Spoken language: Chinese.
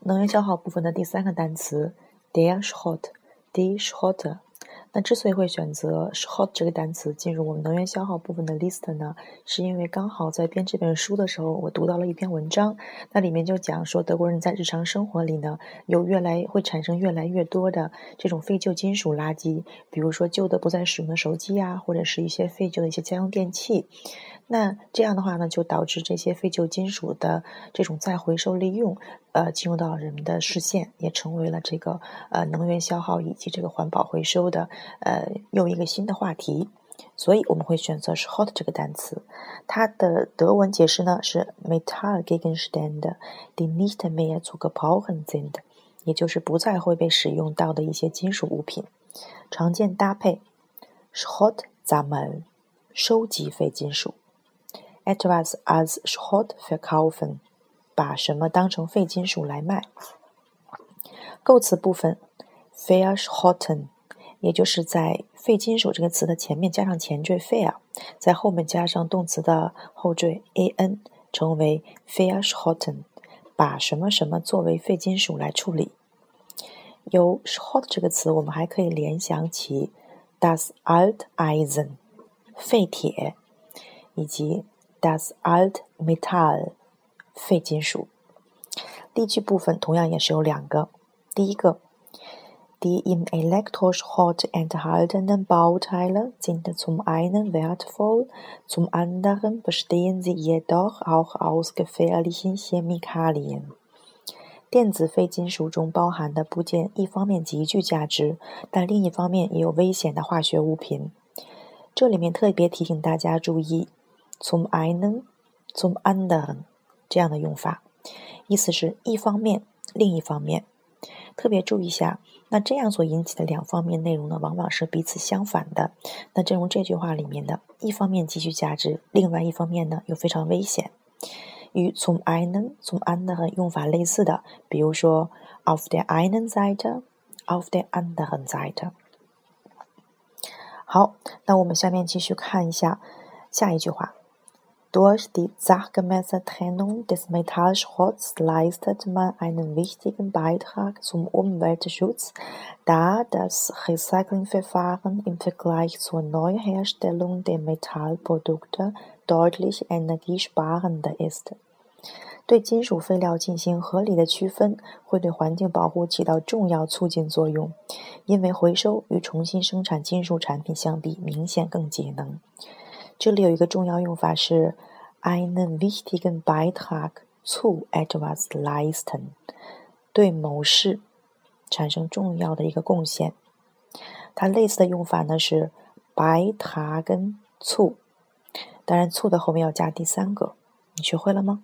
能源消耗部分的第三个单词 der Schrott，die Schrotte。那之所以会选择 Schrott 这个单词进入我们能源消耗部分的 list 呢，是因为刚好在编这本书的时候，我读到了一篇文章，那里面就讲说德国人在日常生活里呢，有越来会产生越来越多的这种废旧金属垃圾，比如说旧的不再使用的手机啊，或者是一些废旧的一些家用电器。那这样的话呢，就导致这些废旧金属的这种再回收利用，呃，进入到人们的视线，也成为了这个呃能源消耗以及这个环保回收的呃又一个新的话题。所以我们会选择是 “hot” 这个单词。它的德文解释呢是 “metallgegenstand”，“die nicht mehr zu gebrauchen sind”，也就是不再会被使用到的一些金属物品。常见搭配 “schot”，咱们收集非金属；“etwas als schot verkaufen”。把什么当成废金属来卖。构词部分，verschrotten，也就是在废金属这个词的前面加上前缀 ver，在后面加上动词的后缀 an，成为 verschrotten，把什么什么作为废金属来处理。由 “hot” 这个词，我们还可以联想起 das Alteisen，废铁，以及 Das Alt metal” 废金属。例句部分同样也是有两个。第一个，Die im Elektroschrott enthaltenen Bauteile sind zum einen wertvoll, zum anderen bestehen sie jedoch auch aus gefährlichen Chemikalien。电子废金属中包含的部件，一方面极具价值，但另一方面也有危险的化学物品。这里面特别提醒大家注意。从 einen zum anderen 这样的用法，意思是一方面，另一方面。特别注意一下，那这样所引起的两方面内容呢，往往是彼此相反的。那正如这句话里面的一方面极具价值，另外一方面呢又非常危险。与从 einen zum anderen 用法类似的，比如说 auf der einen Seite，auf der anderen Seite。好，那我们下面继续看一下下一句话。Durch die sachgemäße Trennung des Metallschrotts leistet man einen wichtigen Beitrag zum Umweltschutz, da das Recyclingverfahren im Vergleich zur Neuherstellung der Metallprodukte deutlich energiesparender ist. 对金属废料进行合理的区分，会对环境保护起到重要促进作用，因为回收与重新生产金属产品相比，明显更节能。 这里有一个重要用法是 einen wichtigen Beitrag zu etwas leisten，对某事产生重要的一个贡献。它类似的用法呢是 beitragen zu，当然 zu 的后面要加第三个，你学会了吗？